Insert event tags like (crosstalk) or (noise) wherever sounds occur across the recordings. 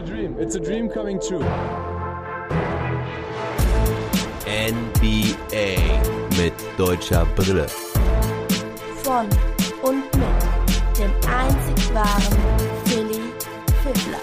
a dream. It's a dream coming true. NBA mit deutscher Brille. Von und mit dem einzig wahren Philly Fiddler.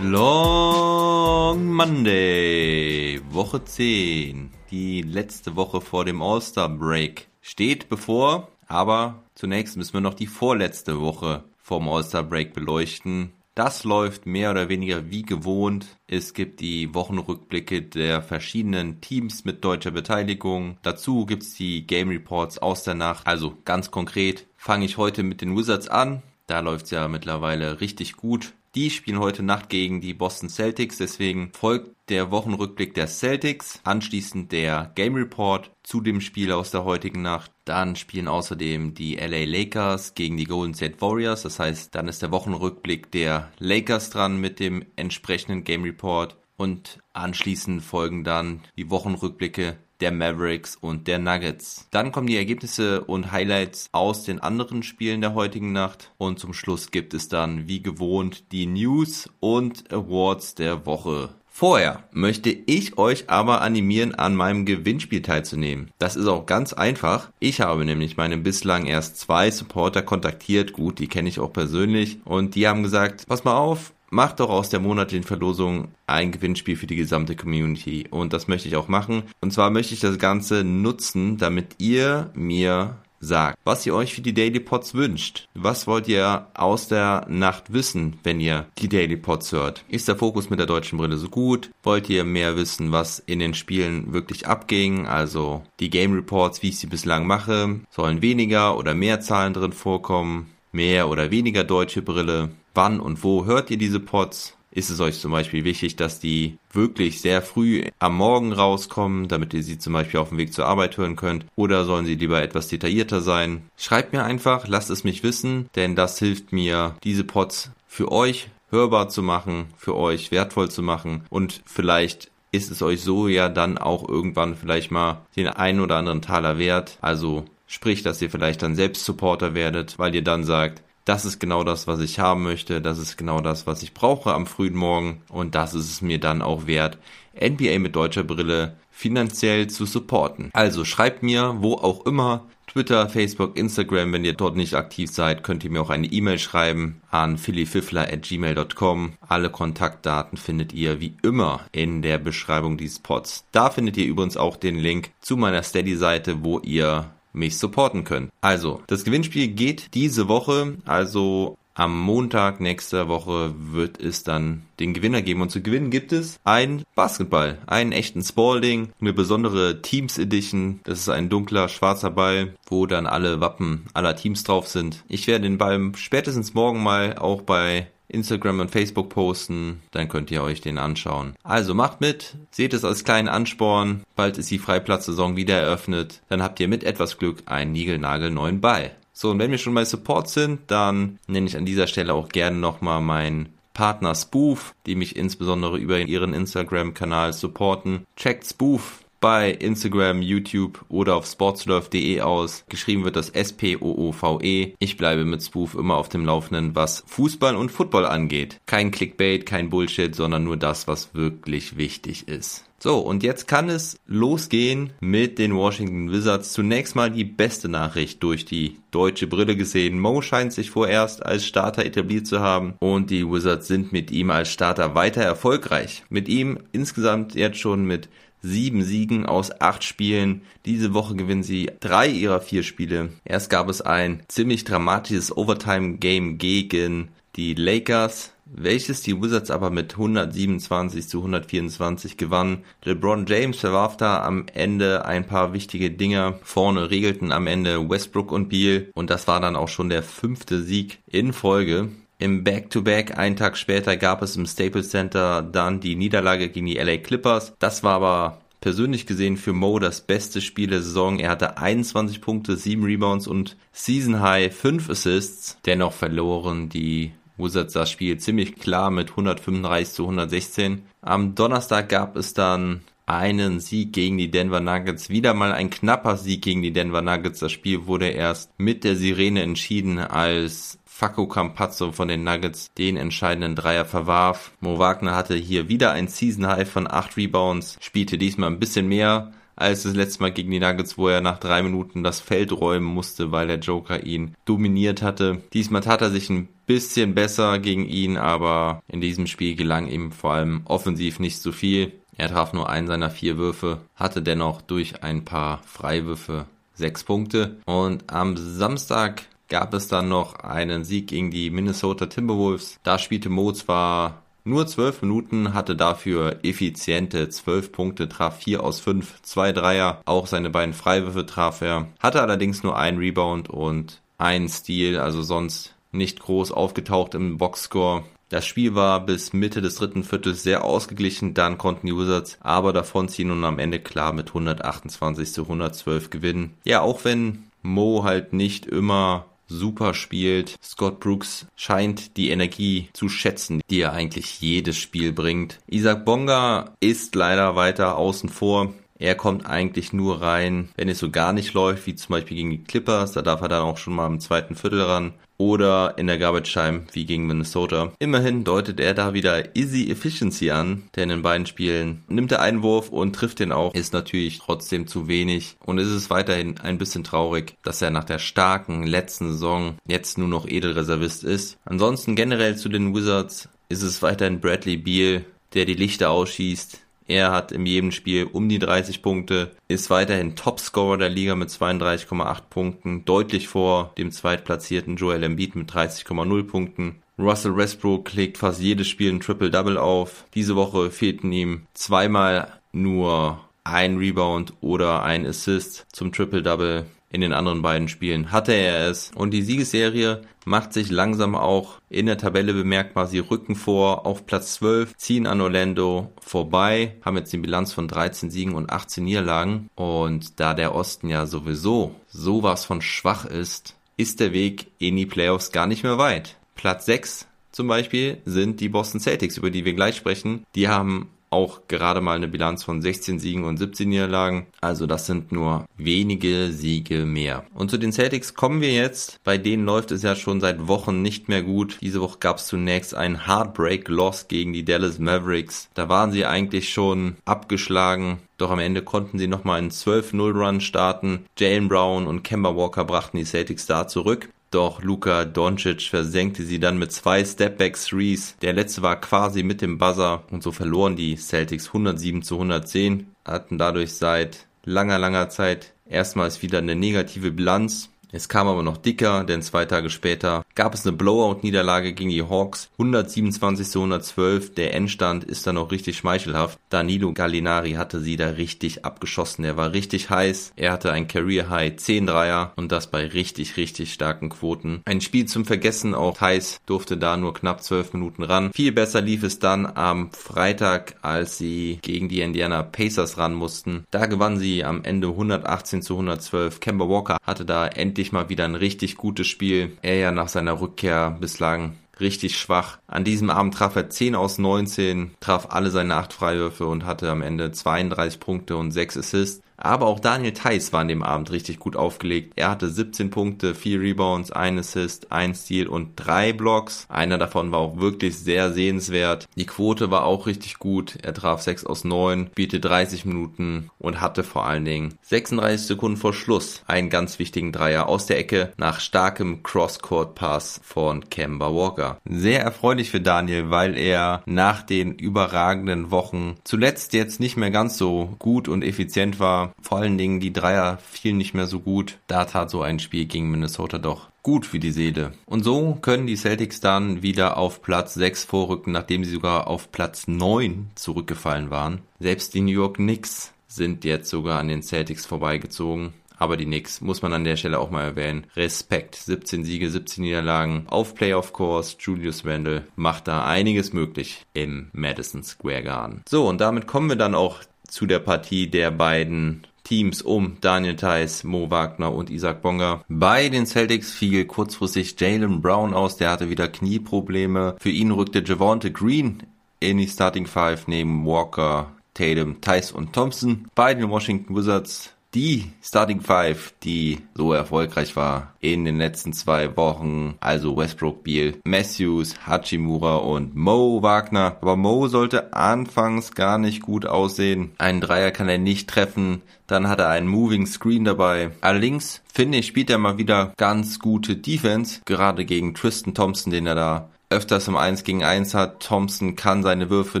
Long Monday, Woche 10, die letzte Woche vor dem All-Star Break steht bevor, aber zunächst müssen wir noch die vorletzte Woche vom All-Star Break beleuchten. Das läuft mehr oder weniger wie gewohnt. Es gibt die Wochenrückblicke der verschiedenen Teams mit deutscher Beteiligung. Dazu gibt's die Game Reports aus der Nacht. Also ganz konkret fange ich heute mit den Wizards an. Da läuft's ja mittlerweile richtig gut. Die spielen heute Nacht gegen die Boston Celtics, deswegen folgt der Wochenrückblick der Celtics, anschließend der Game Report zu dem Spiel aus der heutigen Nacht. Dann spielen außerdem die LA Lakers gegen die Golden State Warriors, das heißt, dann ist der Wochenrückblick der Lakers dran mit dem entsprechenden Game Report und anschließend folgen dann die Wochenrückblicke der Mavericks und der Nuggets. Dann kommen die Ergebnisse und Highlights aus den anderen Spielen der heutigen Nacht und zum Schluss gibt es dann wie gewohnt die News und Awards der Woche. Vorher möchte ich euch aber animieren, an meinem Gewinnspiel teilzunehmen. Das ist auch ganz einfach. Ich habe nämlich meine bislang erst zwei Supporter kontaktiert. Gut, die kenne ich auch persönlich. Und die haben gesagt, pass mal auf, macht doch aus der monatlichen Verlosung ein Gewinnspiel für die gesamte Community. Und das möchte ich auch machen. Und zwar möchte ich das Ganze nutzen, damit ihr mir sagt, was ihr euch für die Daily Pods wünscht. Was wollt ihr aus der Nacht wissen, wenn ihr die Daily Pods hört? Ist der Fokus mit der deutschen Brille so gut? Wollt ihr mehr wissen, was in den Spielen wirklich abging? Also die Game Reports, wie ich sie bislang mache, sollen weniger oder mehr Zahlen drin vorkommen? Mehr oder weniger deutsche Brille? wann und wo hört ihr diese Pods? Ist es euch zum Beispiel wichtig, dass die wirklich sehr früh am Morgen rauskommen, damit ihr sie zum Beispiel auf dem Weg zur Arbeit hören könnt? Oder sollen sie lieber etwas detaillierter sein? Schreibt mir einfach, lasst es mich wissen, denn das hilft mir, diese Pods für euch hörbar zu machen, für euch wertvoll zu machen und vielleicht ist es euch so ja dann auch irgendwann vielleicht mal den einen oder anderen Taler wert. Also sprich, dass ihr vielleicht dann selbst Supporter werdet, weil ihr dann sagt, das ist genau das, was ich haben möchte, das ist genau das, was ich brauche am frühen Morgen und das ist es mir dann auch wert, NBA mit deutscher Brille finanziell zu supporten. Also schreibt mir, wo auch immer, Twitter, Facebook, Instagram, wenn ihr dort nicht aktiv seid, könnt ihr mir auch eine E-Mail schreiben an phillyfiffler@gmail.com. Alle Kontaktdaten findet ihr wie immer in der Beschreibung dieses Pods. Da findet ihr übrigens auch den Link zu meiner Steady-Seite, wo ihr mich supporten können. Also, das Gewinnspiel geht diese Woche, also am Montag nächster Woche wird es dann den Gewinner geben. Und zu gewinnen gibt es ein Basketball, einen echten Spalding, eine besondere Teams Edition. Das ist ein dunkler schwarzer Ball, wo dann alle Wappen aller Teams drauf sind. Ich werde den Ball spätestens morgen mal auch bei Instagram und Facebook posten, dann könnt ihr euch den anschauen. Also macht mit, seht es als kleinen Ansporn, bald ist die Freiplatzsaison wieder eröffnet, dann habt ihr mit etwas Glück einen niegelnagelneuen Ball. So, und wenn wir schon bei Support sind, dann nenne ich an dieser Stelle auch gerne nochmal meinen Partner Spoof, die mich insbesondere über ihren Instagram-Kanal supporten. Checkt Spoof bei Instagram, YouTube oder auf sportslurf.de aus. Geschrieben wird das S-P-O-O-V-E. Ich bleibe mit Spoof immer auf dem Laufenden, was Fußball und Football angeht. Kein Clickbait, kein Bullshit, sondern nur das, was wirklich wichtig ist. So, und jetzt kann es losgehen mit den Washington Wizards. Zunächst mal die beste Nachricht durch die deutsche Brille gesehen. Mo scheint sich vorerst als Starter etabliert zu haben und die Wizards sind mit ihm als Starter weiter erfolgreich. Mit ihm insgesamt jetzt schon mit sieben Siegen aus acht Spielen. Diese Woche gewinnen sie drei ihrer vier Spiele. Erst gab es ein ziemlich dramatisches Overtime-Game gegen die Lakers, welches die Wizards aber mit 127 zu 124 gewannen. LeBron James verwarf da am Ende ein paar wichtige Dinger. Vorne regelten am Ende Westbrook und Beal und das war dann auch schon der fünfte Sieg in Folge. Im Back-to-Back, -Back, einen Tag später, gab es im Staples Center dann die Niederlage gegen die LA Clippers. Das war aber persönlich gesehen für Mo das beste Spiel der Saison. Er hatte 21 Punkte, 7 Rebounds und Season High 5 Assists. Dennoch verloren die Wizards das Spiel ziemlich klar mit 135 zu 116. Am Donnerstag gab es dann einen Sieg gegen die Denver Nuggets. Wieder mal ein knapper Sieg gegen die Denver Nuggets. Das Spiel wurde erst mit der Sirene entschieden, als Faco Campazzo von den Nuggets den entscheidenden Dreier verwarf. Mo Wagner hatte hier wieder ein Season High von 8 Rebounds, spielte diesmal ein bisschen mehr als das letzte Mal gegen die Nuggets, wo er nach drei Minuten das Feld räumen musste, weil der Joker ihn dominiert hatte. Diesmal tat er sich ein bisschen besser gegen ihn, aber in diesem Spiel gelang ihm vor allem offensiv nicht so viel. Er traf nur einen seiner vier Würfe, hatte dennoch durch ein paar Freiwürfe sechs Punkte. Und am Samstag gab es dann noch einen Sieg gegen die Minnesota Timberwolves. Da spielte Mo zwar nur zwölf Minuten, hatte dafür effiziente zwölf Punkte, traf vier aus fünf, zwei Dreier, auch seine beiden Freiwürfe traf er, hatte allerdings nur einen Rebound und einen Steal, also sonst nicht groß aufgetaucht im Boxscore. Das Spiel war bis Mitte des dritten Viertels sehr ausgeglichen, dann konnten die Wizards aber davonziehen und am Ende klar mit 128 zu 112 gewinnen. Ja, auch wenn Mo halt nicht immer super spielt. Scott Brooks scheint die Energie zu schätzen, die er eigentlich jedes Spiel bringt. Isaac Bonga ist leider weiter außen vor. Er kommt eigentlich nur rein, wenn es so gar nicht läuft, wie zum Beispiel gegen die Clippers. Da darf er dann auch schon mal im zweiten Viertel ran oder in der Garbage Time wie gegen Minnesota. Immerhin deutet er da wieder Easy Efficiency an, denn in beiden Spielen nimmt er einen Wurf und trifft den auch, ist natürlich trotzdem zu wenig und ist es weiterhin ein bisschen traurig, dass er nach der starken letzten Saison jetzt nur noch Edelreservist ist. Ansonsten generell zu den Wizards ist es weiterhin Bradley Beal, der die Lichter ausschießt, er hat in jedem Spiel um die 30 Punkte, ist weiterhin Topscorer der Liga mit 32,8 Punkten, deutlich vor dem zweitplatzierten Joel Embiid mit 30,0 Punkten. Russell Westbrook legt fast jedes Spiel ein Triple-Double auf. Diese Woche fehlten ihm zweimal nur ein Rebound oder ein Assist zum Triple-Double. In den anderen beiden Spielen hatte er es. Und die Siegesserie macht sich langsam auch in der Tabelle bemerkbar. Sie rücken vor auf Platz 12, ziehen an Orlando vorbei, haben jetzt die Bilanz von 13 Siegen und 18 Niederlagen. Und da der Osten ja sowieso sowas von schwach ist, ist der Weg in die Playoffs gar nicht mehr weit. Platz 6 zum Beispiel sind die Boston Celtics, über die wir gleich sprechen. Die haben auch gerade mal eine Bilanz von 16 Siegen und 17 Niederlagen. Also das sind nur wenige Siege mehr. Und zu den Celtics kommen wir jetzt. Bei denen läuft es ja schon seit Wochen nicht mehr gut. Diese Woche gab es zunächst einen Heartbreak-Loss gegen die Dallas Mavericks. Da waren sie eigentlich schon abgeschlagen. Doch am Ende konnten sie nochmal einen 12-0-Run starten. Jalen Brown und Kemba Walker brachten die Celtics da zurück. Doch Luka Doncic versenkte sie dann mit zwei Stepback-Threes. Der letzte war quasi mit dem Buzzer und so verloren die Celtics 107 zu 110, hatten dadurch seit langer, langer Zeit erstmals wieder eine negative Bilanz. Es kam aber noch dicker, denn zwei Tage später gab es eine Blowout-Niederlage gegen die Hawks. 127 zu 112. Der Endstand ist dann auch richtig schmeichelhaft. Danilo Gallinari hatte sie da richtig abgeschossen. Er war richtig heiß. Er hatte ein Career High 10 Dreier und das bei richtig, richtig starken Quoten. Ein Spiel zum Vergessen. Auch Heiß durfte da nur knapp 12 Minuten ran. Viel besser lief es dann am Freitag, als sie gegen die Indiana Pacers ran mussten. Da gewannen sie am Ende 118 zu 112. Kemba Walker hatte da endlich mal wieder ein richtig gutes Spiel. Er ja nach seiner seiner Rückkehr bislang richtig schwach. An diesem Abend traf er 10 aus 19, traf alle seine 8 Freiwürfe und hatte am Ende 32 Punkte und 6 Assists. Aber auch Daniel Theiss war an dem Abend richtig gut aufgelegt. Er hatte 17 Punkte, 4 Rebounds, 1 Assist, 1 Steal und 3 Blocks. Einer davon war auch wirklich sehr sehenswert. Die Quote war auch richtig gut. Er traf 6 aus 9, biete 30 Minuten und hatte vor allen Dingen 36 Sekunden vor Schluss einen ganz wichtigen Dreier aus der Ecke nach starkem Cross-Court-Pass von Kemba Walker. Sehr erfreulich für Daniel, weil er nach den überragenden Wochen zuletzt jetzt nicht mehr ganz so gut und effizient war vor allen Dingen die Dreier fielen nicht mehr so gut. Da tat so ein Spiel gegen Minnesota doch gut für die Seele. Und so können die Celtics dann wieder auf Platz 6 vorrücken, nachdem sie sogar auf Platz 9 zurückgefallen waren. Selbst die New York Knicks sind jetzt sogar an den Celtics vorbeigezogen. Aber die Knicks muss man an der Stelle auch mal erwähnen. Respekt. 17 Siege, 17 Niederlagen auf Playoff Course. Julius Randle macht da einiges möglich im Madison Square Garden. So, und damit kommen wir dann auch zu der Partie der beiden Teams um Daniel Theiss, Mo Wagner und Isaac Bonga. Bei den Celtics fiel kurzfristig Jalen Brown aus, der hatte wieder Knieprobleme. Für ihn rückte Javante Green in die Starting Five neben Walker, Tatum, Theiss und Thompson. Bei den Washington Wizards die Starting Five, die so erfolgreich war in den letzten zwei Wochen. Also Westbrook, Beal, Matthews, Hachimura und Mo Wagner. Aber Mo sollte anfangs gar nicht gut aussehen. Einen Dreier kann er nicht treffen. Dann hat er einen Moving Screen dabei. Allerdings finde ich, spielt er mal wieder ganz gute Defense. Gerade gegen Tristan Thompson, den er da öfters im 1 gegen 1 hat. Thompson kann seine Würfe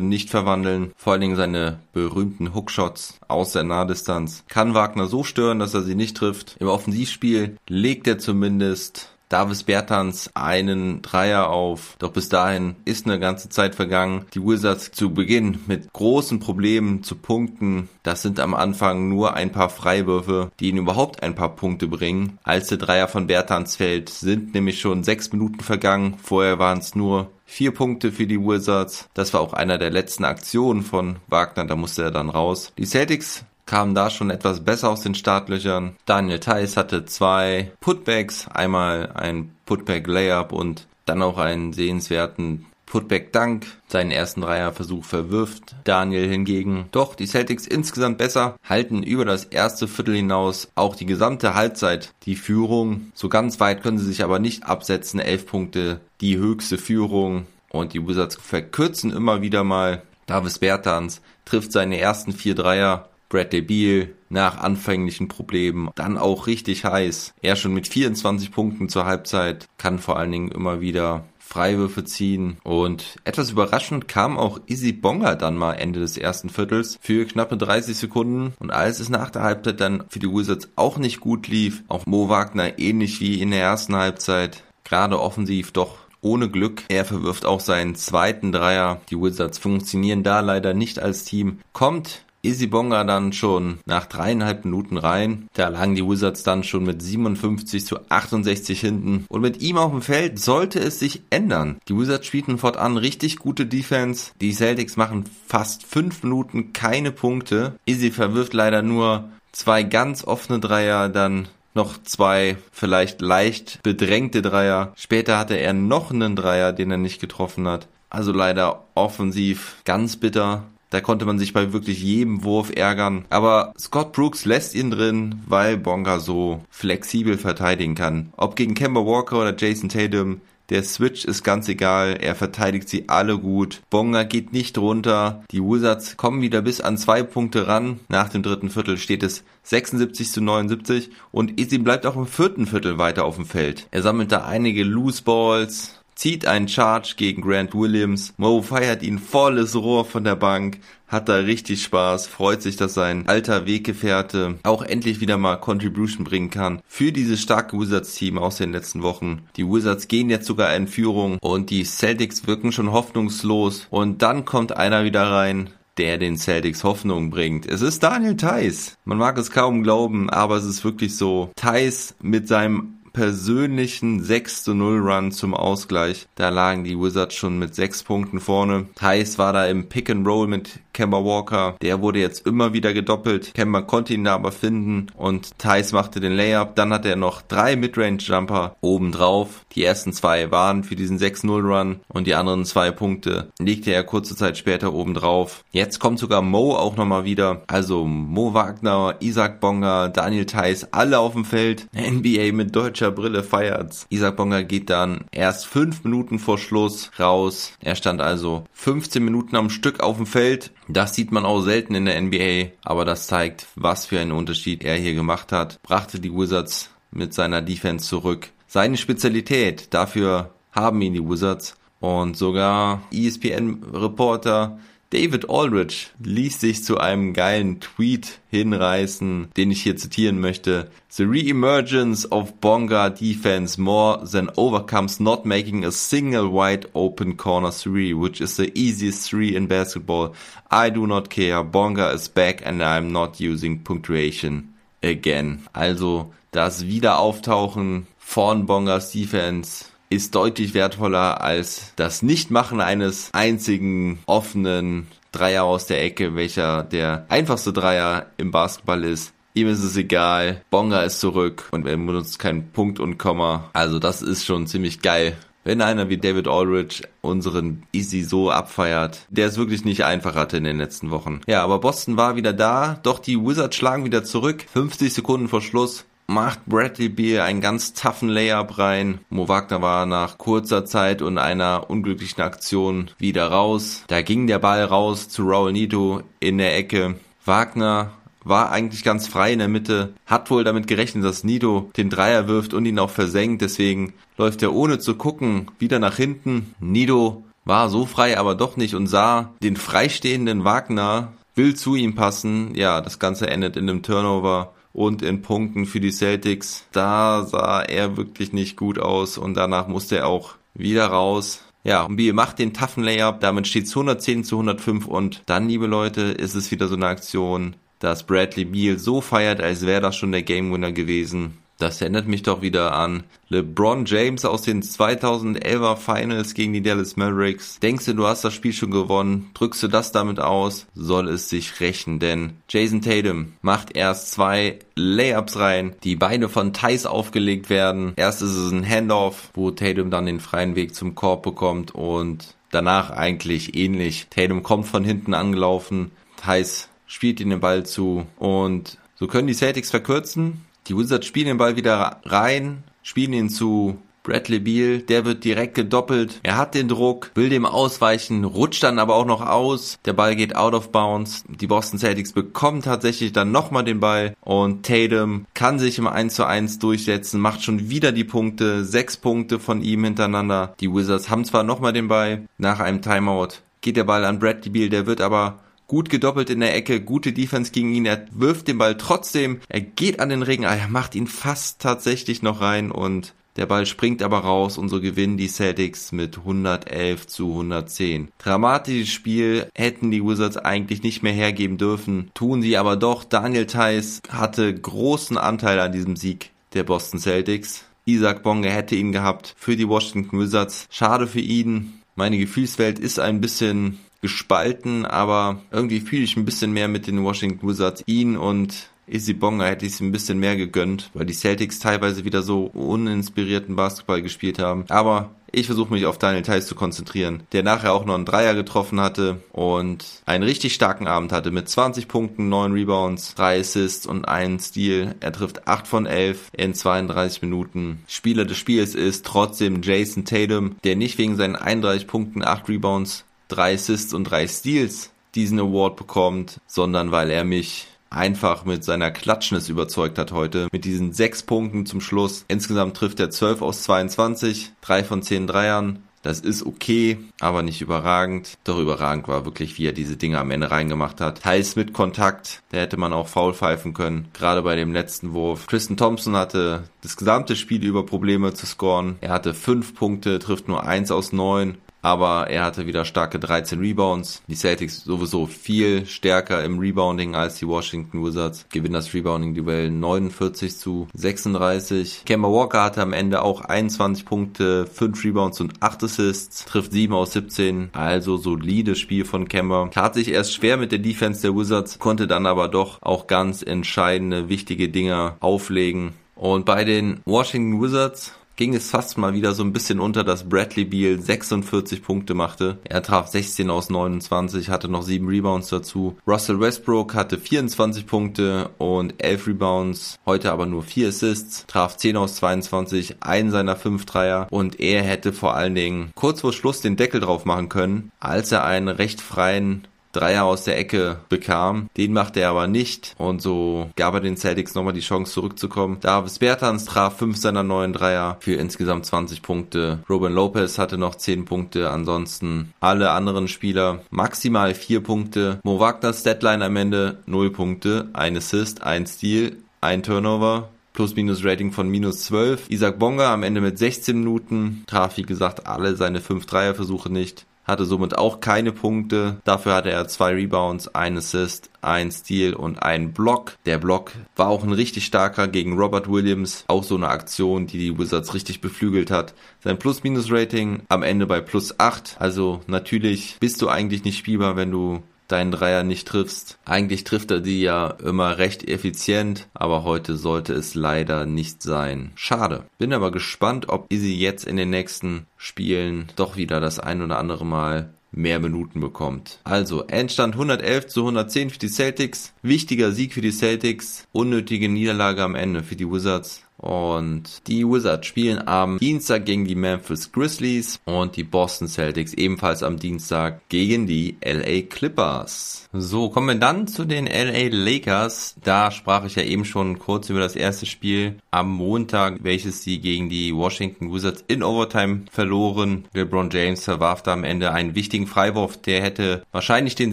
nicht verwandeln, vor allen Dingen seine berühmten Hookshots aus der Nahdistanz. Kann Wagner so stören, dass er sie nicht trifft. Im Offensivspiel legt er zumindest Davis Bertans einen Dreier auf. Doch bis dahin ist eine ganze Zeit vergangen. Die Wizards zu Beginn mit großen Problemen zu punkten. Das sind am Anfang nur ein paar Freiwürfe, die ihnen überhaupt ein paar Punkte bringen. Als der Dreier von Bertans fällt, sind nämlich schon sechs Minuten vergangen. Vorher waren es nur Vier Punkte für die Wizards. Das war auch einer der letzten Aktionen von Wagner, da musste er dann raus. Die Celtics kamen da schon etwas besser aus den Startlöchern. Daniel Theiss hatte zwei Putbacks, einmal ein Putback-Layup und dann auch einen sehenswerten Putback-Dunk. Seinen ersten Dreierversuch verwirft Daniel hingegen. Doch die Celtics insgesamt besser, halten über das erste Viertel hinaus auch die gesamte Halbzeit die Führung. So ganz weit können sie sich aber nicht absetzen. Elf Punkte, die höchste Führung. Und die Wizards verkürzen immer wieder mal. Davis Bertans trifft seine ersten vier Dreier Bradley Beal nach anfänglichen Problemen dann auch richtig heiß. Er schon mit 24 Punkten zur Halbzeit kann vor allen Dingen immer wieder Freiwürfe ziehen und etwas überraschend kam auch Izzy Bonga dann mal Ende des ersten Viertels für knappe 30 Sekunden und als es nach der Halbzeit dann für die Wizards auch nicht gut lief, auch Mo Wagner ähnlich wie in der ersten Halbzeit, gerade offensiv doch ohne Glück. Er verwirft auch seinen zweiten Dreier. Die Wizards funktionieren da leider nicht als Team. Kommt Isibonga dann schon nach dreieinhalb Minuten rein. Da lagen die Wizards dann schon mit 57 zu 68 hinten. Und mit ihm auf dem Feld sollte es sich ändern. Die Wizards spielten fortan richtig gute Defense. Die Celtics machen fast fünf Minuten keine Punkte. Izzy verwirft leider nur zwei ganz offene Dreier, dann noch zwei vielleicht leicht bedrängte Dreier. Später hatte er noch einen Dreier, den er nicht getroffen hat. Also leider offensiv ganz bitter. Da konnte man sich bei wirklich jedem Wurf ärgern. Aber Scott Brooks lässt ihn drin, weil Bonga so flexibel verteidigen kann. Ob gegen Kemba Walker oder Jason Tatum, der Switch ist ganz egal, er verteidigt sie alle gut. Bonga geht nicht runter. Die Wizards kommen wieder bis an zwei Punkte ran. Nach dem dritten Viertel steht es 76 zu 79 und Izzy bleibt auch im vierten Viertel weiter auf dem Feld. Er sammelt da einige Loose Balls, zieht einen Charge gegen Grant Williams. Mo feiert ihn volles Rohr von der Bank, hat da richtig Spaß, freut sich, dass sein alter Weggefährte auch endlich wieder mal Contribution bringen kann für dieses starke Wizards-Team aus den letzten Wochen. Die Wizards gehen jetzt sogar in Führung und die Celtics wirken schon hoffnungslos und dann kommt einer wieder rein, der den Celtics Hoffnung bringt. Es ist Daniel Theiss. Man mag es kaum glauben, aber es ist wirklich so. Theiss mit seinem persönlichen 6 zu 0 Run zum Ausgleich. Da lagen die Wizards schon mit 6 Punkten vorne. Thais war da im Pick and Roll mit Kemba Walker. Der wurde jetzt immer wieder gedoppelt. Kemba konnte ihn da aber finden und Thais machte den Layup. Dann hat er noch drei Midrange Jumper obendrauf. Die ersten zwei waren für diesen 6-0 Run und die anderen zwei Punkte legte er kurze Zeit später obendrauf. Jetzt kommt sogar Mo auch nochmal wieder. Also Mo Wagner, Isaac Bonga, Daniel Thais, alle auf dem Feld. (laughs) NBA mit deutscher Brille feiert's. Isaac Bonga geht dann erst fünf Minuten vor Schluss raus. Er stand also 15 Minuten am Stück auf dem Feld. Das sieht man auch selten in der NBA, aber das zeigt, was für einen Unterschied er hier gemacht hat. Brachte die Wizards mit seiner Defense zurück. Seine Spezialität, dafür haben ihn die Wizards. Und sogar ESPN-Reporter David Aldrich ließ sich zu einem geilen Tweet hinreißen, den ich hier zitieren möchte. The re-emergence of Bonga defense more than overcomes not making a single wide open corner three, which is the easiest three in basketball. I do not care. Bonga is back and I'm not using punctuation again. Also das Wiederauftauchen von Bongas Defense ist deutlich wertvoller als das Nichtmachen eines einzigen offenen Dreier aus der Ecke, welcher der einfachste Dreier im Basketball ist. Ihm ist es egal, Bonga ist zurück und er benutzt keinen Punkt und Komma. Also das ist schon ziemlich geil, wenn einer wie David Aldridge unseren Easy so abfeiert, der es wirklich nicht einfach hatte in den letzten Wochen. Ja, aber Boston war wieder da, doch die Wizards schlagen wieder zurück. 50 Sekunden vor Schluss macht Bradley Beal einen ganz toughen Layup rein. Mo Wagner war nach kurzer Zeit und einer unglücklichen Aktion wieder raus. Da ging der Ball raus zu Raul Nito in der Ecke. Wagner war eigentlich ganz frei in der Mitte, hat wohl damit gerechnet, dass Nido den Dreier wirft und ihn auch versenkt, deswegen läuft er ohne zu gucken wieder nach hinten. Nido war so frei, aber doch nicht und sah den freistehenden Wagner, will zu ihm passen. Ja, das Ganze endet in einem Turnover und in Punkten für die Celtics. Da sah er wirklich nicht gut aus und danach musste er auch wieder raus. Ja, und Biel macht den toughen Layup, damit steht es 110 zu 105 und dann, liebe Leute, ist es wieder so eine Aktion, dass Bradley Beal so feiert, als wäre das schon der Game Winner gewesen. Das erinnert mich doch wieder an LeBron James aus den 2011er Finals gegen die Dallas Mavericks. Denkst du, du hast das Spiel schon gewonnen? Drückst du das damit aus? Soll es sich rächen, denn Jason Tatum macht erst zwei Layups rein, die beide von Thais aufgelegt werden. Erst ist es ein Handoff, wo Tatum dann den freien Weg zum Korb bekommt und danach eigentlich ähnlich. Tatum kommt von hinten angelaufen, Thais spielt ihn den Ball zu und so können die Celtics verkürzen. Die Wizards spielen den Ball wieder rein, spielen ihn zu Bradley Beal, der wird direkt gedoppelt. Er hat den Druck, will dem ausweichen, rutscht dann aber auch noch aus. Der Ball geht out of bounds. Die Boston Celtics bekommen tatsächlich dann nochmal den Ball und Tatum kann sich im 1 zu 1 durchsetzen, macht schon wieder die Punkte, sechs Punkte von ihm hintereinander. Die Wizards haben zwar nochmal den Ball, nach einem Timeout geht der Ball an Bradley Beal, der wird aber gut gedoppelt in der Ecke, gute Defense gegen ihn, er wirft den Ball trotzdem, er geht an den Ring, er macht ihn fast tatsächlich noch rein und der Ball springt aber raus und so gewinnen die Celtics mit 111 zu 110. Dramatisches Spiel hätten die Wizards eigentlich nicht mehr hergeben dürfen, tun sie aber doch. Daniel Theiss hatte großen Anteil an diesem Sieg der Boston Celtics. Isaac Bonge hätte ihn gehabt für die Washington Wizards. Schade für ihn. Meine Gefühlswelt ist ein bisschen gespalten, aber irgendwie fühle ich ein bisschen mehr mit den Washington Wizards. Ihn und Izzy Bonga hätte ich es ein bisschen mehr gegönnt, weil die Celtics teilweise wieder so uninspirierten Basketball gespielt haben. Aber ich versuche mich auf Daniel Theiss zu konzentrieren, der nachher auch noch einen Dreier getroffen hatte und einen richtig starken Abend hatte mit 20 Punkten, 9 Rebounds, 3 Assists und 1 Steal. Er trifft 8 von 11 in 32 Minuten. Spieler des Spiels ist trotzdem Jason Tatum, der nicht wegen seinen 31 Punkten, 8 Rebounds drei Assists und drei Steals diesen Award bekommt, sondern weil er mich einfach mit seiner Klatschnis überzeugt hat heute. Mit diesen sechs Punkten zum Schluss. Insgesamt trifft er 12 aus 22, drei von zehn Dreiern. Das ist okay, aber nicht überragend. Doch überragend war wirklich, wie er diese Dinge am Ende reingemacht hat. Teils mit Kontakt, da hätte man auch faul pfeifen können. Gerade bei dem letzten Wurf. Tristan Thompson hatte das gesamte Spiel über Probleme zu scoren. Er hatte fünf Punkte, trifft nur eins aus neun aber er hatte wieder starke 13 Rebounds. Die Celtics sowieso viel stärker im Rebounding als die Washington Wizards. Gewinnen das Rebounding-Duell 49 zu 36. Kemba Walker hatte am Ende auch 21 Punkte, 5 Rebounds und 8 Assists, trifft 7 aus 17. Also solides Spiel von Kemba. Tat sich erst schwer mit der Defense der Wizards, konnte dann aber doch auch ganz entscheidende, wichtige Dinge auflegen. Und bei den Washington Wizards ging es fast mal wieder so ein bisschen unter, dass Bradley Beal 46 Punkte machte. Er traf 16 aus 29, hatte noch 7 Rebounds dazu. Russell Westbrook hatte 24 Punkte und 11 Rebounds, heute aber nur 4 Assists, traf 10 aus 22, einen seiner 5 Dreier und er hätte vor allen Dingen kurz vor Schluss den Deckel drauf machen können, als er einen recht freien Dreier aus der Ecke bekam. Den machte er aber nicht und so gab er den Celtics nochmal die Chance zurückzukommen. Davis Bertans traf fünf seiner neuen Dreier für insgesamt 20 Punkte. Robin Lopez hatte noch 10 Punkte. Ansonsten alle anderen Spieler maximal 4 Punkte. Mo Wagners Deadline am Ende 0 Punkte, ein Assist, ein Steal, ein Turnover, Plus-Minus-Rating von minus 12. Isaac Bonga am Ende mit 16 Minuten traf, wie gesagt, alle seine 5 Dreierversuche nicht hatte somit auch keine Punkte. Dafür hatte er zwei Rebounds, ein Assist, ein Steal und ein Block. Der Block war auch ein richtig starker gegen Robert Williams. Auch so eine Aktion, die die Wizards richtig beflügelt hat. Sein Plus-Minus-Rating am Ende bei plus 8. Also natürlich bist du eigentlich nicht spielbar, wenn du deinen Dreier nicht triffst. Eigentlich trifft er die ja immer recht effizient, aber heute sollte es leider nicht sein. Schade. Bin aber gespannt, ob Izzy jetzt in den nächsten Spielen doch wieder das ein oder andere Mal mehr Minuten bekommt. Also Endstand 111 zu 110 für die Celtics. Wichtiger Sieg für die Celtics. Unnötige Niederlage am Ende für die Wizards. Und die Wizards spielen am Dienstag gegen die Memphis Grizzlies und die Boston Celtics ebenfalls am Dienstag gegen die LA Clippers. So, kommen wir dann zu den LA Lakers. Da sprach ich ja eben schon kurz über das erste Spiel am Montag, welches sie gegen die Washington Wizards in Overtime verloren. LeBron James verwarf da am Ende einen wichtigen Freiwurf, der hätte wahrscheinlich den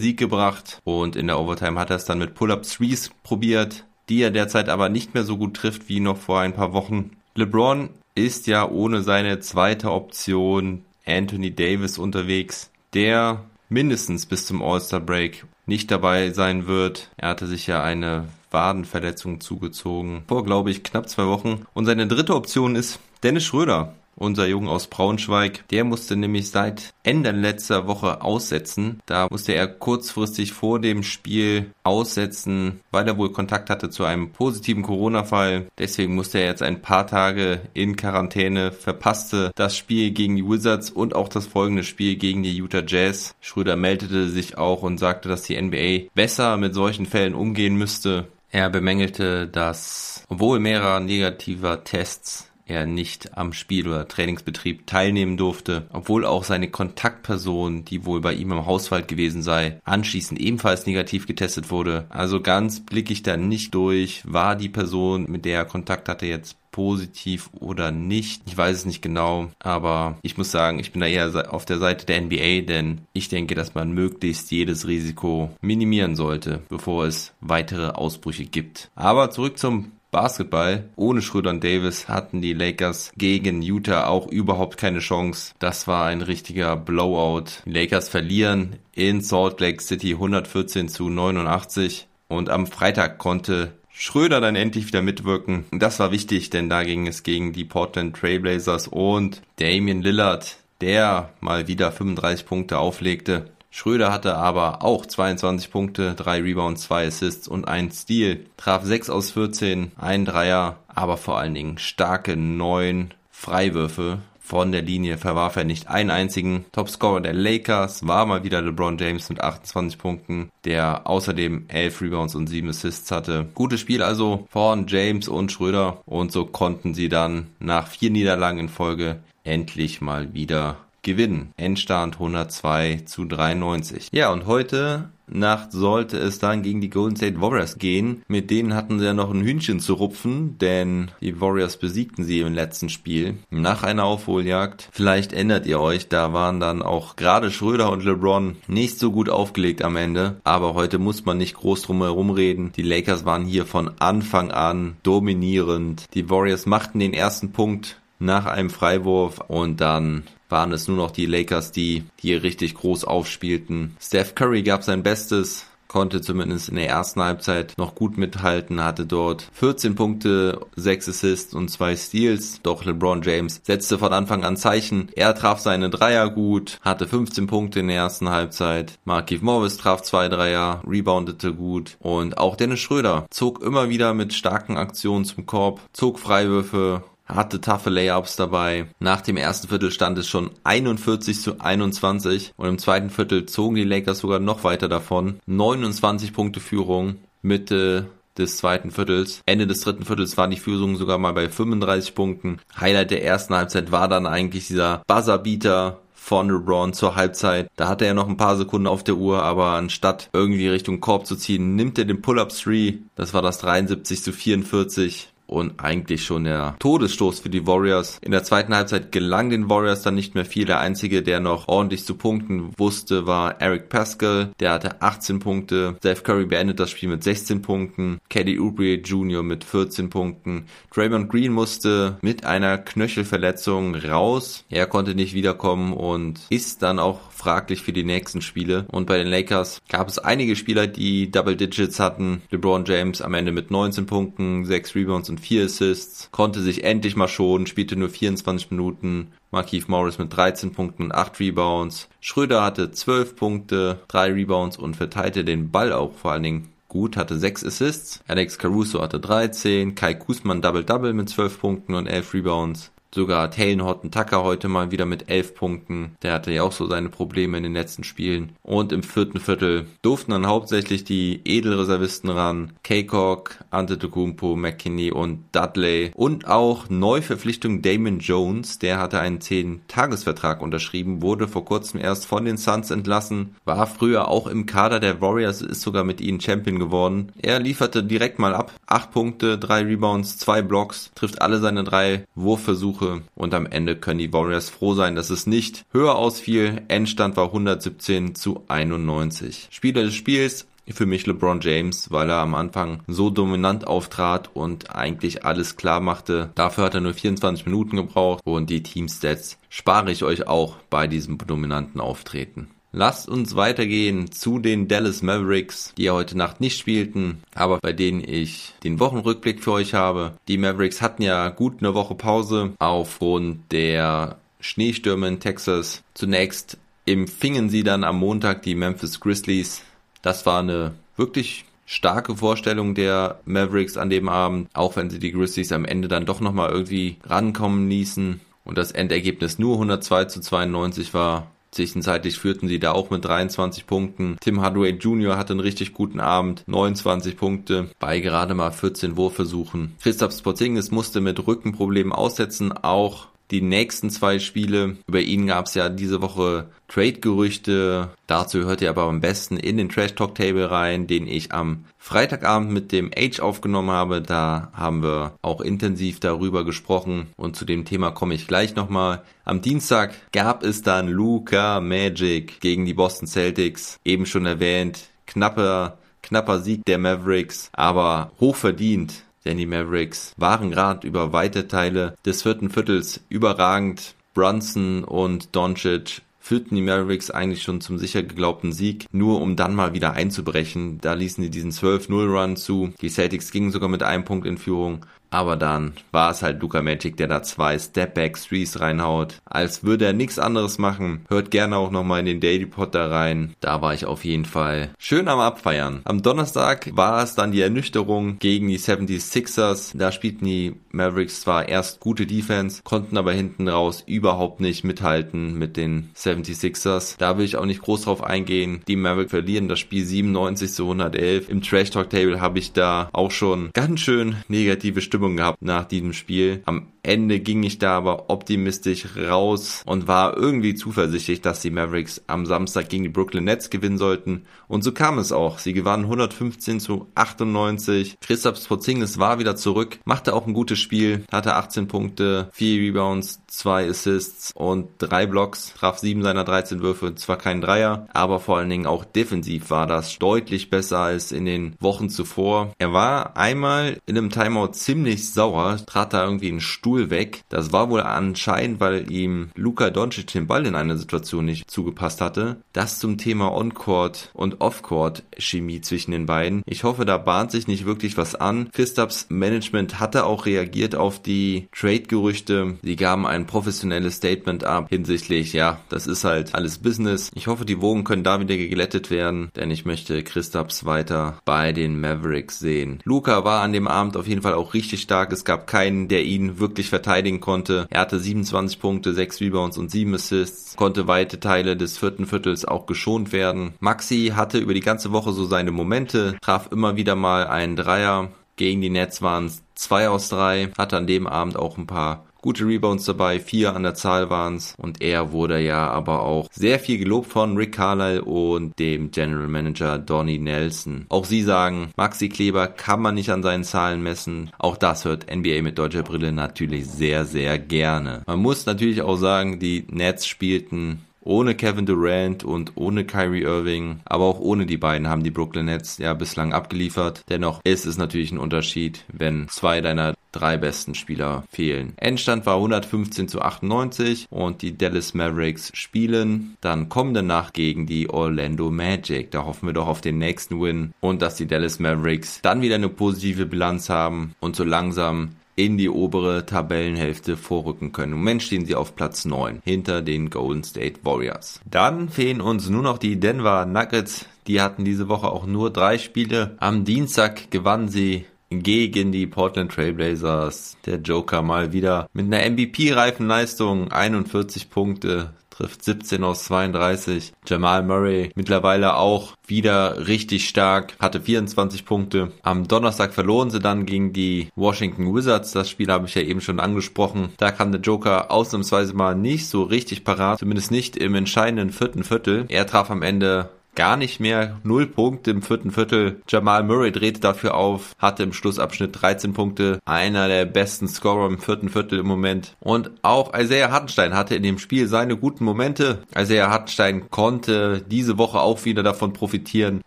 Sieg gebracht und in der Overtime hat er es dann mit Pull-Up Threes probiert die er derzeit aber nicht mehr so gut trifft wie noch vor ein paar Wochen. LeBron ist ja ohne seine zweite Option Anthony Davis unterwegs, der mindestens bis zum All-Star Break nicht dabei sein wird. Er hatte sich ja eine Wadenverletzung zugezogen vor, glaube ich, knapp zwei Wochen. Und seine dritte Option ist Dennis Schröder unser Jungen aus Braunschweig. Der musste nämlich seit Ende letzter Woche aussetzen. Da musste er kurzfristig vor dem Spiel aussetzen, weil er wohl Kontakt hatte zu einem positiven Corona-Fall. Deswegen musste er jetzt ein paar Tage in Quarantäne, verpasste das Spiel gegen die Wizards und auch das folgende Spiel gegen die Utah Jazz. Schröder meldete sich auch und sagte, dass die NBA besser mit solchen Fällen umgehen müsste. Er bemängelte, dass obwohl mehrerer negativer Tests er nicht am Spiel oder Trainingsbetrieb teilnehmen durfte, obwohl auch seine Kontaktperson, die wohl bei ihm im Hauswald gewesen sei, anschließend ebenfalls negativ getestet wurde. Also ganz blicke ich da nicht durch, war die Person, mit der er Kontakt hatte, jetzt positiv oder nicht. Ich weiß es nicht genau, aber ich muss sagen, ich bin da eher auf der Seite der NBA, denn ich denke, dass man möglichst jedes Risiko minimieren sollte, bevor es weitere Ausbrüche gibt. Aber zurück zum Basketball. Ohne Schröder und Davis hatten die Lakers gegen Utah auch überhaupt keine Chance. Das war ein richtiger Blowout. Die Lakers verlieren in Salt Lake City 114 zu 89 und am Freitag konnte Schröder dann endlich wieder mitwirken. Das war wichtig, denn da ging es gegen die Portland Trailblazers und Damian Lillard, der mal wieder 35 Punkte auflegte. Schröder hatte aber auch 22 Punkte, 3 Rebounds, 2 Assists und 1 Steal. Traf 6 aus 14, ein Dreier, aber vor allen Dingen starke 9 Freiwürfe. Von der Linie verwarf er nicht einen einzigen. Topscorer der Lakers war mal wieder LeBron James mit 28 Punkten, der außerdem 11 Rebounds und 7 Assists hatte. Gutes Spiel also von James und Schröder und so konnten sie dann nach vier Niederlagen in Folge endlich mal wieder gewinnen. Endstand 102 zu 93. Ja, und heute Nacht sollte es dann gegen die Golden State Warriors gehen. Mit denen hatten sie ja noch ein Hühnchen zu rupfen, denn die Warriors besiegten sie im letzten Spiel nach einer Aufholjagd. Vielleicht ändert ihr euch, da waren dann auch gerade Schröder und LeBron nicht so gut aufgelegt am Ende. Aber heute muss man nicht groß drum herum reden. Die Lakers waren hier von Anfang an dominierend. Die Warriors machten den ersten Punkt nach einem Freiwurf und dann waren es nur noch die Lakers, die hier richtig groß aufspielten. Steph Curry gab sein Bestes, konnte zumindest in der ersten Halbzeit noch gut mithalten, hatte dort 14 Punkte, 6 Assists und 2 Steals. Doch LeBron James setzte von Anfang an Zeichen. Er traf seine Dreier gut, hatte 15 Punkte in der ersten Halbzeit. Markif Morris traf zwei Dreier, reboundete gut und auch Dennis Schröder zog immer wieder mit starken Aktionen zum Korb, zog Freiwürfe hatte taffe Layups dabei. Nach dem ersten Viertel stand es schon 41 zu 21 und im zweiten Viertel zogen die Lakers sogar noch weiter davon. 29 Punkte Führung, Mitte des zweiten Viertels. Ende des dritten Viertels war die Führung sogar mal bei 35 Punkten. Highlight der ersten Halbzeit war dann eigentlich dieser Buzzerbeater von LeBron zur Halbzeit. Da hatte er noch ein paar Sekunden auf der Uhr, aber anstatt irgendwie Richtung Korb zu ziehen, nimmt er den Pull-Up 3. Das war das 73 zu 44 und eigentlich schon der Todesstoß für die Warriors. In der zweiten Halbzeit gelang den Warriors dann nicht mehr viel. Der einzige, der noch ordentlich zu punkten wusste, war Eric Pascal. Der hatte 18 Punkte. Steph Curry beendet das Spiel mit 16 Punkten. Kelly Oubre Jr. mit 14 Punkten. Draymond Green musste mit einer Knöchelverletzung raus. Er konnte nicht wiederkommen und ist dann auch fraglich für die nächsten Spiele. Und bei den Lakers gab es einige Spieler, die Double Digits hatten. LeBron James am Ende mit 19 Punkten, 6 Rebounds und Würfen, 4 Assists, konnte sich endlich mal schonen, spielte nur 24 Minuten. Markeith Morris mit 13 Punkten und 8 Rebounds. Schröder hatte 12 Punkte, 3 Rebounds und verteilte den Ball auch vor allen Dingen gut, hatte 6 Assists. Alex Caruso hatte 13, Kai Kusman Double-Double mit 12 Punkten und 11 Rebounds. Sogar Taylor Horton Tucker heute mal wieder mit elf Punkten. Der hatte ja auch so seine Probleme in den letzten Spielen. Und im vierten Viertel durften dann hauptsächlich die Edelreservisten ran. Kaycock, Antetokounmpo, McKinney und Dudley. Und auch Neuverpflichtung Damon Jones. Der hatte einen 10-Tagesvertrag unterschrieben, wurde vor kurzem erst von den Suns entlassen. War früher auch im Kader der Warriors, ist sogar mit ihnen Champion geworden. Er lieferte direkt mal ab. Acht Punkte, drei Rebounds, zwei Blocks, trifft alle seine drei Wurfversuche Versuche und am Ende können die Warriors froh sein, dass es nicht höher ausfiel. Endstand war 117 zu 91. Spieler des Spiels für mich LeBron James, weil er am Anfang so dominant auftrat und eigentlich alles klar machte. Dafür hat er nur 24 Minuten gebraucht und die Teamstats spare ich euch auch bei diesem dominanten Auftreten. Lasst uns weitergehen zu den Dallas Mavericks, die ja heute Nacht nicht spielten, aber bei denen ich den Wochenrückblick für euch habe. Die Mavericks hatten ja gut eine Woche Pause aufgrund der Schneestürme in Texas. Zunächst empfingen sie dann am Montag die Memphis Grizzlies. Das war eine wirklich starke Vorstellung der Mavericks an dem Abend, auch wenn sie die Grizzlies am Ende dann doch nochmal irgendwie rankommen ließen und das Endergebnis nur 102 zu 92 war. Zwischenzeitlich führten sie da auch mit 23 Punkten. Tim Hardaway Jr. hatte einen richtig guten Abend, 29 Punkte bei gerade mal 14 Wurfversuchen. Christoph Sporzingis musste mit Rückenproblemen aussetzen, auch die nächsten zwei Spiele. Über ihn gab es ja diese Woche Trade-Gerüchte. Dazu hört ihr aber am besten in den Trash Talk Table rein, den ich am Freitagabend mit dem Age aufgenommen habe. Da haben wir auch intensiv darüber gesprochen und zu dem Thema komme ich gleich nochmal. Am Dienstag gab es dann Luca Magic gegen die Boston Celtics. Eben schon erwähnt, knapper, knapper Sieg der Mavericks, aber hochverdient denn die Mavericks waren gerade über weite Teile des vierten Viertels überragend. Brunson und Doncic führten die Mavericks eigentlich schon zum sicher geglaubten Sieg, nur um dann mal wieder einzubrechen. Da ließen sie diesen 12-0-Run zu. Die Celtics gingen sogar mit einem Punkt in Führung aber dann war es halt Luca Magic, der da zwei Stepback Threes reinhaut. Als würde er nichts anderes machen. Hört gerne auch nochmal in den Daily Pod da rein. Da war ich auf jeden Fall schön am Abfeiern. Am Donnerstag war es dann die Ernüchterung gegen die 76ers. Da spielten die Mavericks zwar erst gute Defense, konnten aber hinten raus überhaupt nicht mithalten mit den 76ers. Da will ich auch nicht groß drauf eingehen. Die Mavericks verlieren das Spiel 97 zu 111. Im Trash Talk Table habe ich da auch schon ganz schön negative Stimmung Stimmung gehabt nach diesem Spiel. Am Ende ging ich da aber optimistisch raus und war irgendwie zuversichtlich, dass die Mavericks am Samstag gegen die Brooklyn Nets gewinnen sollten. Und so kam es auch. Sie gewannen 115 zu 98. Christoph Porzingis war wieder zurück, machte auch ein gutes Spiel, hatte 18 Punkte, 4 Rebounds, 2 Assists und 3 Blocks, traf 7 seiner 13 Würfe, zwar kein Dreier, aber vor allen Dingen auch defensiv war das deutlich besser als in den Wochen zuvor. Er war einmal in einem Timeout ziemlich sauer, trat da irgendwie einen Stuhl Stuhl weg. Das war wohl anscheinend, weil ihm Luka Doncic den Ball in einer Situation nicht zugepasst hatte. Das zum Thema On-Court und Off-Court Chemie zwischen den beiden. Ich hoffe, da bahnt sich nicht wirklich was an. Fistaps Management hatte auch reagiert auf die Trade-Gerüchte. Sie gaben ein professionelles Statement ab hinsichtlich, ja, das ist halt alles Business. Ich hoffe, die Wogen können da wieder geglättet werden, denn ich möchte Christaps weiter bei den Mavericks sehen. Luca war an dem Abend auf jeden Fall auch richtig stark. Es gab keinen, der ihn wirklich wirklich verteidigen konnte. Er hatte 27 Punkte, 6 Rebounds und 7 Assists, konnte weite Teile des vierten Viertels auch geschont werden. Maxi hatte über die ganze Woche so seine Momente, traf immer wieder mal einen Dreier. Gegen die Nets waren es 2 aus 3, hatte an dem Abend auch ein paar gute Rebounds dabei, vier an der Zahl waren's und er wurde ja aber auch sehr viel gelobt von Rick Carlisle und dem General Manager Donnie Nelson. Auch sie sagen, Maxi Kleber kann man nicht an seinen Zahlen messen. Auch das hört NBA mit deutscher Brille natürlich sehr, sehr gerne. Man muss natürlich auch sagen, die Nets spielten ohne Kevin Durant und ohne Kyrie Irving, aber auch ohne die beiden haben die Brooklyn Nets ja bislang abgeliefert. Dennoch ist es natürlich ein Unterschied, wenn zwei deiner drei besten Spieler fehlen. Endstand war 115 zu 98 und die Dallas Mavericks spielen dann kommende Nacht gegen die Orlando Magic. Da hoffen wir doch auf den nächsten Win und dass die Dallas Mavericks dann wieder eine positive Bilanz haben und so langsam in die obere Tabellenhälfte vorrücken können. Im Moment stehen sie auf Platz 9 hinter den Golden State Warriors. Dann fehlen uns nur noch die Denver Nuggets. Die hatten diese Woche auch nur drei Spiele. Am Dienstag gewannen sie gegen die Portland Trailblazers. Der Joker mal wieder mit einer MVP-reifen Leistung 41 Punkte, trifft 17 aus 32. Jamal Murray mittlerweile auch wieder richtig stark, hatte 24 Punkte. Am Donnerstag verloren sie dann gegen die Washington Wizards. Das Spiel habe ich ja eben schon angesprochen. Da kam der Joker ausnahmsweise mal nicht so richtig parat, zumindest nicht im entscheidenden vierten Viertel. Er traf am Ende gar nicht mehr. Null Punkte im vierten Viertel. Jamal Murray drehte dafür auf, hatte im Schlussabschnitt 13 Punkte. Einer der besten Scorer im vierten Viertel im Moment. Und auch Isaiah Hartenstein hatte in dem Spiel seine guten Momente. Isaiah Hartenstein konnte diese Woche auch wieder davon profitieren,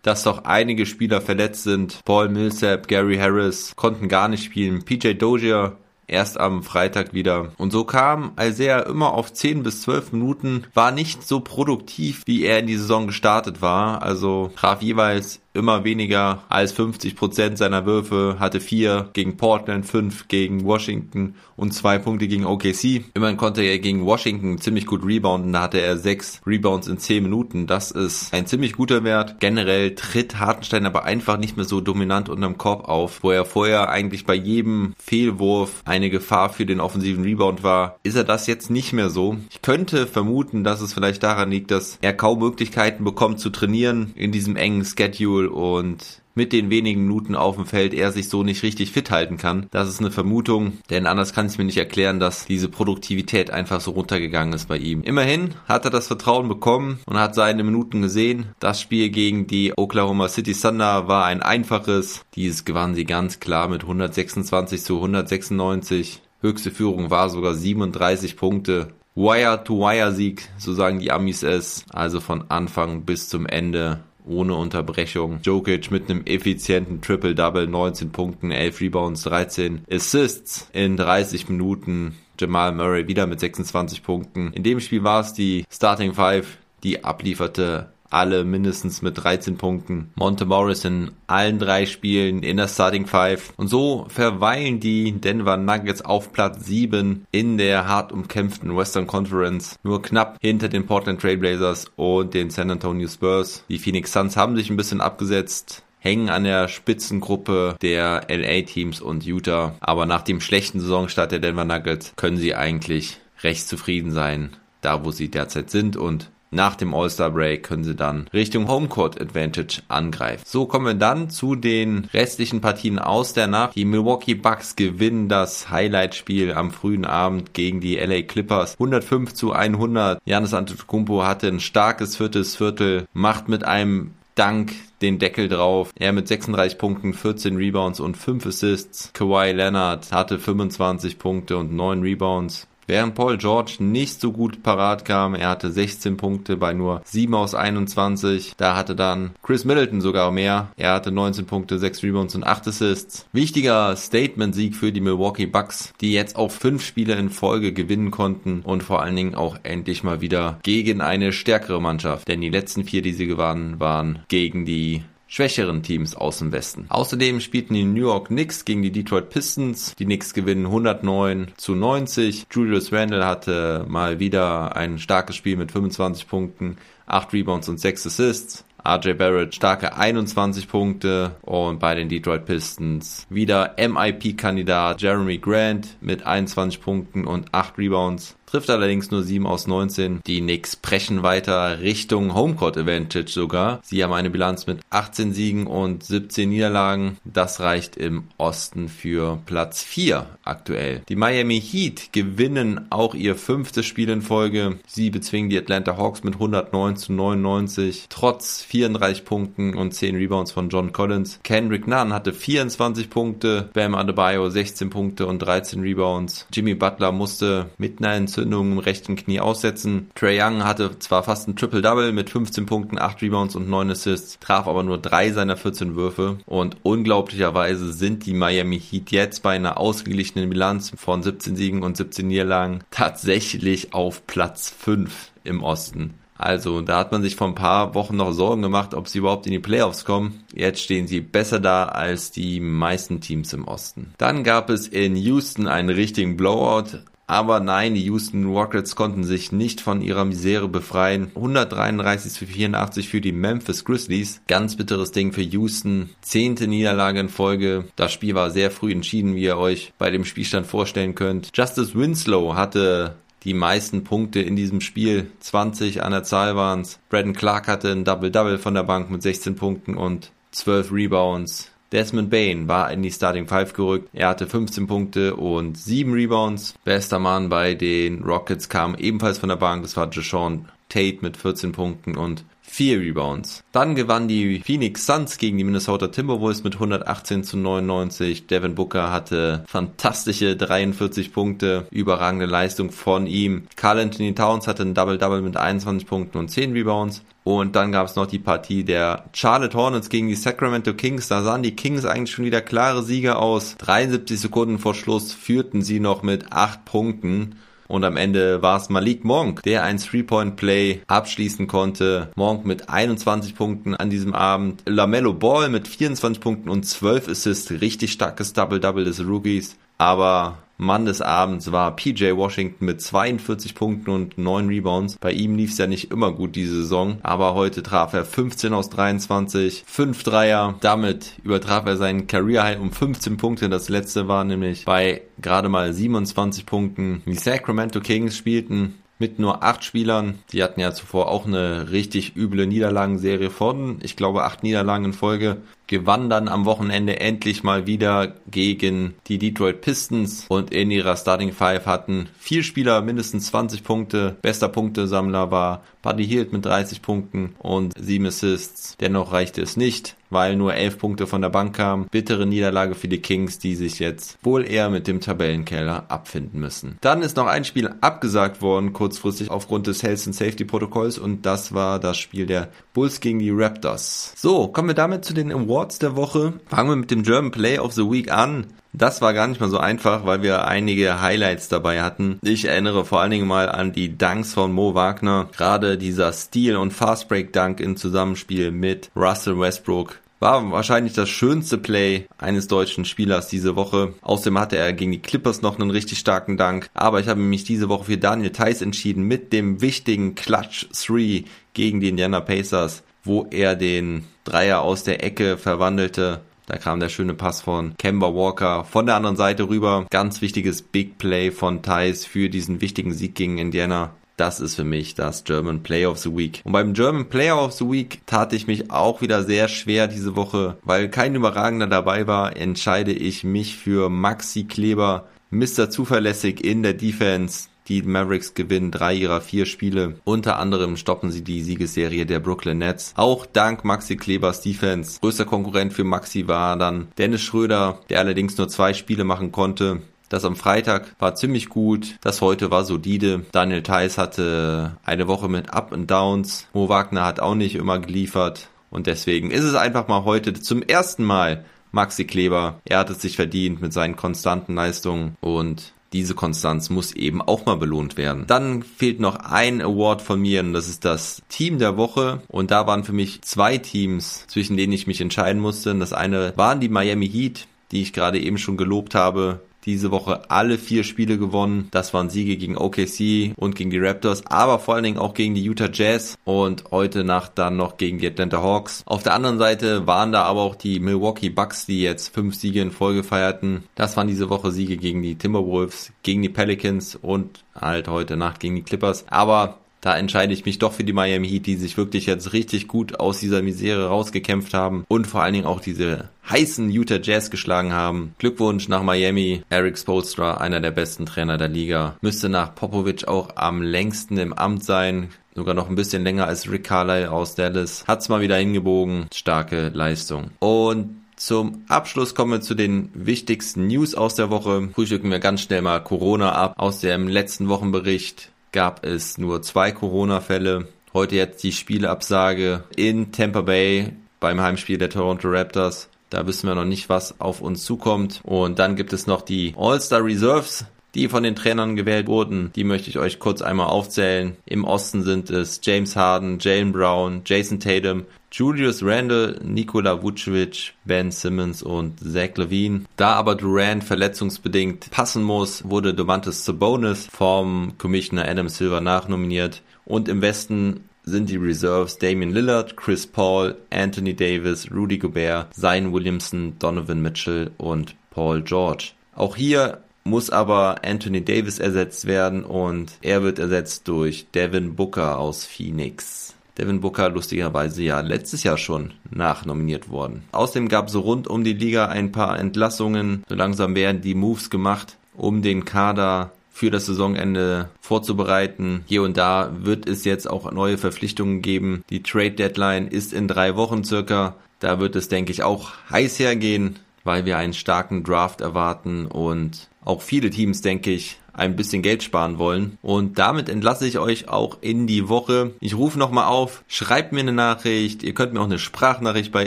dass doch einige Spieler verletzt sind. Paul Millsap, Gary Harris konnten gar nicht spielen. PJ Dozier erst am Freitag wieder. Und so kam Isaiah immer auf 10 bis 12 Minuten, war nicht so produktiv, wie er in die Saison gestartet war. Also traf jeweils immer weniger als 50 Prozent seiner Würfe, hatte vier gegen Portland, fünf gegen Washington und zwei Punkte gegen OKC. Immerhin konnte er gegen Washington ziemlich gut rebounden, da hatte er sechs Rebounds in zehn Minuten. Das ist ein ziemlich guter Wert. Generell tritt Hartenstein aber einfach nicht mehr so dominant unterm Korb auf, wo er vorher eigentlich bei jedem Fehlwurf eine Gefahr für den offensiven Rebound war. Ist er das jetzt nicht mehr so? Ich könnte vermuten, dass es vielleicht daran liegt, dass er kaum Möglichkeiten bekommt zu trainieren in diesem engen Schedule Schedule und mit den wenigen Minuten auf dem Feld er sich so nicht richtig fit halten kann. Das ist eine Vermutung, denn anders kann ich mir nicht erklären, dass diese Produktivität einfach so runtergegangen ist bei ihm. Immerhin hat er das Vertrauen bekommen und hat seine Minuten gesehen. Das Spiel gegen die Oklahoma City Thunder war ein einfaches. Dieses gewannen sie ganz klar mit 126 zu 196. Höchste Führung war sogar 37 Punkte. Wire-to-Wire-Sieg, so sagen die Amis es. Also von Anfang bis zum Ende ohne Unterbrechung. Jokic mit einem effizienten Triple-Double, 19 Punkten, 11 Rebounds, 13 Assists in 30 Minuten. Jamal Murray wieder mit 26 Punkten. In dem Spiel war es die Starting Five, die ablieferte alle mindestens mit 13 Punkten. Monte Morris in allen drei Spielen in der Starting Five. Und so verweilen die Denver Nuggets auf Platz 7 in der hart umkämpften Western Conference. Nur knapp hinter den Portland Trailblazers und den San Antonio Spurs. Die Phoenix Suns haben sich ein bisschen abgesetzt hängen an der Spitzengruppe der LA-Teams und Utah. Aber nach dem schlechten Saisonstart der Denver Nuggets können sie eigentlich recht zufrieden sein, da wo sie derzeit sind und nach dem All-Star-Break können sie dann Richtung Homecourt Advantage angreifen. So kommen wir dann zu den restlichen Partien aus der Nacht. Die Milwaukee Bucks gewinnen das Highlight-Spiel am frühen Abend gegen die LA Clippers. 105 zu 100. Janis Antetokounmpo hatte ein starkes viertes Viertel, macht mit einem Dank den Deckel drauf. Er mit 36 Punkten, 14 Rebounds und 5 Assists. Kawhi Leonard hatte 25 Punkte und 9 Rebounds. Während Paul George nicht so gut parat kam, er hatte 16 Punkte bei nur 7 aus 21. Da hatte dann Chris Middleton sogar mehr. Er hatte 19 Punkte, 6 Rebounds und 8 Assists. Wichtiger Statement-Sieg für die Milwaukee Bucks, die jetzt auch 5 Spiele in Folge gewinnen konnten und vor allen Dingen auch endlich mal wieder gegen eine stärkere Mannschaft. Denn die letzten vier, die sie gewannen, waren gegen die schwächeren Teams aus dem Westen. Außerdem spielten die New York Knicks gegen die Detroit Pistons. Die Knicks gewinnen 109 zu 90. Julius Randle hatte mal wieder ein starkes Spiel mit 25 Punkten, 8 Rebounds und 6 Assists. RJ Barrett starke 21 Punkte und bei den Detroit Pistons wieder MIP-Kandidat Jeremy Grant mit 21 Punkten und 8 Rebounds trifft allerdings nur 7 aus 19. Die Knicks brechen weiter Richtung Homecourt Advantage sogar. Sie haben eine Bilanz mit 18 Siegen und 17 Niederlagen. Das reicht im Osten für Platz 4 aktuell. Die Miami Heat gewinnen auch ihr fünftes Spiel in Folge. Sie bezwingen die Atlanta Hawks mit 109 zu 99. Trotz 34 Punkten und 10 Rebounds von John Collins. Kendrick Nunn hatte 24 Punkte. Bam Adebayo 16 Punkte und 13 Rebounds. Jimmy Butler musste mit einer im rechten Knie aussetzen. Trey Young hatte zwar fast ein Triple-Double mit 15 Punkten, 8 Rebounds und 9 Assists, traf aber nur drei seiner 14 Würfe und unglaublicherweise sind die Miami Heat jetzt bei einer ausgeglichenen Bilanz von 17 Siegen und 17 Niederlagen tatsächlich auf Platz 5 im Osten. Also da hat man sich vor ein paar Wochen noch Sorgen gemacht, ob sie überhaupt in die Playoffs kommen. Jetzt stehen sie besser da als die meisten Teams im Osten. Dann gab es in Houston einen richtigen Blowout. Aber nein, die Houston Rockets konnten sich nicht von ihrer Misere befreien. 133 zu 84 für die Memphis Grizzlies. Ganz bitteres Ding für Houston. Zehnte Niederlage in Folge. Das Spiel war sehr früh entschieden, wie ihr euch bei dem Spielstand vorstellen könnt. Justice Winslow hatte die meisten Punkte in diesem Spiel. 20 an der Zahl waren es. Braden Clark hatte ein Double-Double von der Bank mit 16 Punkten und 12 Rebounds. Desmond Bain war in die Starting Five gerückt. Er hatte 15 Punkte und 7 Rebounds. Bester Mann bei den Rockets kam ebenfalls von der Bank. Das war Jashawn Tate mit 14 Punkten und vier Rebounds. Dann gewann die Phoenix Suns gegen die Minnesota Timberwolves mit 118 zu 99. Devin Booker hatte fantastische 43 Punkte, überragende Leistung von ihm. Carl Anthony Towns hatte ein Double-Double mit 21 Punkten und 10 Rebounds. Und dann gab es noch die Partie der Charlotte Hornets gegen die Sacramento Kings. Da sahen die Kings eigentlich schon wieder klare Sieger aus. 73 Sekunden vor Schluss führten sie noch mit 8 Punkten. Und am Ende war es Malik Monk, der ein Three-Point-Play abschließen konnte. Monk mit 21 Punkten an diesem Abend. Lamello Ball mit 24 Punkten und 12 Assists. Richtig starkes Double-Double des Rookies. Aber Mann des Abends war PJ Washington mit 42 Punkten und 9 Rebounds. Bei ihm lief es ja nicht immer gut diese Saison, aber heute traf er 15 aus 23, 5 Dreier. Damit übertraf er seinen Career High um 15 Punkte. Das letzte war nämlich bei gerade mal 27 Punkten. Die Sacramento Kings spielten mit nur acht Spielern. Die hatten ja zuvor auch eine richtig üble Niederlagenserie von, ich glaube, acht Niederlagen in Folge gewann dann am Wochenende endlich mal wieder gegen die Detroit Pistons und in ihrer Starting Five hatten vier Spieler mindestens 20 Punkte. Bester Punktesammler war Buddy Hield mit 30 Punkten und sieben Assists. Dennoch reichte es nicht, weil nur elf Punkte von der Bank kamen. Bittere Niederlage für die Kings, die sich jetzt wohl eher mit dem Tabellenkeller abfinden müssen. Dann ist noch ein Spiel abgesagt worden, kurzfristig aufgrund des Health and Safety Protokolls und das war das Spiel der Bulls gegen die Raptors. So, kommen wir damit zu den Awards Awards der Woche. Fangen wir mit dem German Play of the Week an. Das war gar nicht mal so einfach, weil wir einige Highlights dabei hatten. Ich erinnere vor allen Dingen mal an die Dunks von Mo Wagner. Gerade dieser Steal und Fast Break Dunk im Zusammenspiel mit Russell Westbrook war wahrscheinlich das schönste Play eines deutschen Spielers diese Woche. Außerdem hatte er gegen die Clippers noch einen richtig starken Dank. Aber ich habe mich diese Woche für Daniel Theiss entschieden mit dem wichtigen Clutch 3 gegen die Indiana Pacers wo er den Dreier aus der Ecke verwandelte. Da kam der schöne Pass von Kemba Walker von der anderen Seite rüber. Ganz wichtiges Big Play von Thais für diesen wichtigen Sieg gegen Indiana. Das ist für mich das German Player of the Week. Und beim German Player of the Week tat ich mich auch wieder sehr schwer diese Woche, weil kein Überragender dabei war, entscheide ich mich für Maxi Kleber, Mr. Zuverlässig in der Defense, die Mavericks gewinnen drei ihrer vier Spiele. Unter anderem stoppen sie die Siegesserie der Brooklyn Nets. Auch dank Maxi Klebers Defense. Größter Konkurrent für Maxi war dann Dennis Schröder, der allerdings nur zwei Spiele machen konnte. Das am Freitag war ziemlich gut. Das heute war solide. Daniel Theiss hatte eine Woche mit Up and Downs. Mo Wagner hat auch nicht immer geliefert. Und deswegen ist es einfach mal heute zum ersten Mal Maxi Kleber. Er hat es sich verdient mit seinen konstanten Leistungen und diese Konstanz muss eben auch mal belohnt werden. Dann fehlt noch ein Award von mir und das ist das Team der Woche. Und da waren für mich zwei Teams, zwischen denen ich mich entscheiden musste. Das eine waren die Miami Heat, die ich gerade eben schon gelobt habe diese Woche alle vier Spiele gewonnen. Das waren Siege gegen OKC und gegen die Raptors, aber vor allen Dingen auch gegen die Utah Jazz und heute Nacht dann noch gegen die Atlanta Hawks. Auf der anderen Seite waren da aber auch die Milwaukee Bucks, die jetzt fünf Siege in Folge feierten. Das waren diese Woche Siege gegen die Timberwolves, gegen die Pelicans und halt heute Nacht gegen die Clippers. Aber da entscheide ich mich doch für die Miami Heat, die sich wirklich jetzt richtig gut aus dieser Misere rausgekämpft haben und vor allen Dingen auch diese heißen Utah Jazz geschlagen haben. Glückwunsch nach Miami. Eric Spolstra, einer der besten Trainer der Liga. Müsste nach Popovic auch am längsten im Amt sein. Sogar noch ein bisschen länger als Rick Carlisle aus Dallas. Hat's mal wieder hingebogen. Starke Leistung. Und Zum Abschluss kommen wir zu den wichtigsten News aus der Woche. Frühstücken wir ganz schnell mal Corona ab. Aus dem letzten Wochenbericht gab es nur zwei Corona-Fälle. Heute jetzt die Spieleabsage in Tampa Bay beim Heimspiel der Toronto Raptors. Da wissen wir noch nicht, was auf uns zukommt. Und dann gibt es noch die All-Star Reserves, die von den Trainern gewählt wurden. Die möchte ich euch kurz einmal aufzählen. Im Osten sind es James Harden, Jalen Brown, Jason Tatum, Julius Randle, Nikola Vucevic, Ben Simmons und Zach Levine. Da aber Durant verletzungsbedingt passen muss, wurde Domantas Sabonis vom Commissioner Adam Silver nachnominiert. Und im Westen sind die Reserves Damian Lillard, Chris Paul, Anthony Davis, Rudy Gobert, Zion Williamson, Donovan Mitchell und Paul George. Auch hier muss aber Anthony Davis ersetzt werden und er wird ersetzt durch Devin Booker aus Phoenix. Devin Booker lustigerweise ja letztes Jahr schon nachnominiert worden. Außerdem gab es rund um die Liga ein paar Entlassungen. So langsam werden die Moves gemacht, um den Kader für das Saisonende vorzubereiten. Hier und da wird es jetzt auch neue Verpflichtungen geben. Die Trade Deadline ist in drei Wochen circa. Da wird es, denke ich, auch heiß hergehen, weil wir einen starken Draft erwarten und auch viele Teams, denke ich, ein bisschen Geld sparen wollen. Und damit entlasse ich euch auch in die Woche. Ich rufe nochmal auf, schreibt mir eine Nachricht. Ihr könnt mir auch eine Sprachnachricht bei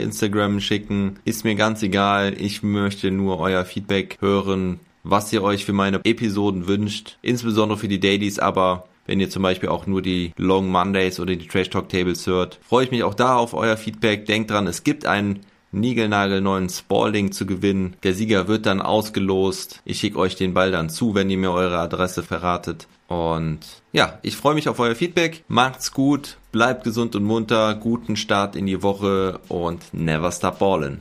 Instagram schicken. Ist mir ganz egal. Ich möchte nur euer Feedback hören was ihr euch für meine Episoden wünscht, insbesondere für die Dailies, aber wenn ihr zum Beispiel auch nur die Long Mondays oder die Trash Talk Tables hört, freue ich mich auch da auf euer Feedback. Denkt dran, es gibt einen niegelnagelneuen Spalding zu gewinnen. Der Sieger wird dann ausgelost. Ich schicke euch den Ball dann zu, wenn ihr mir eure Adresse verratet. Und ja, ich freue mich auf euer Feedback. Macht's gut, bleibt gesund und munter, guten Start in die Woche und never stop ballin'.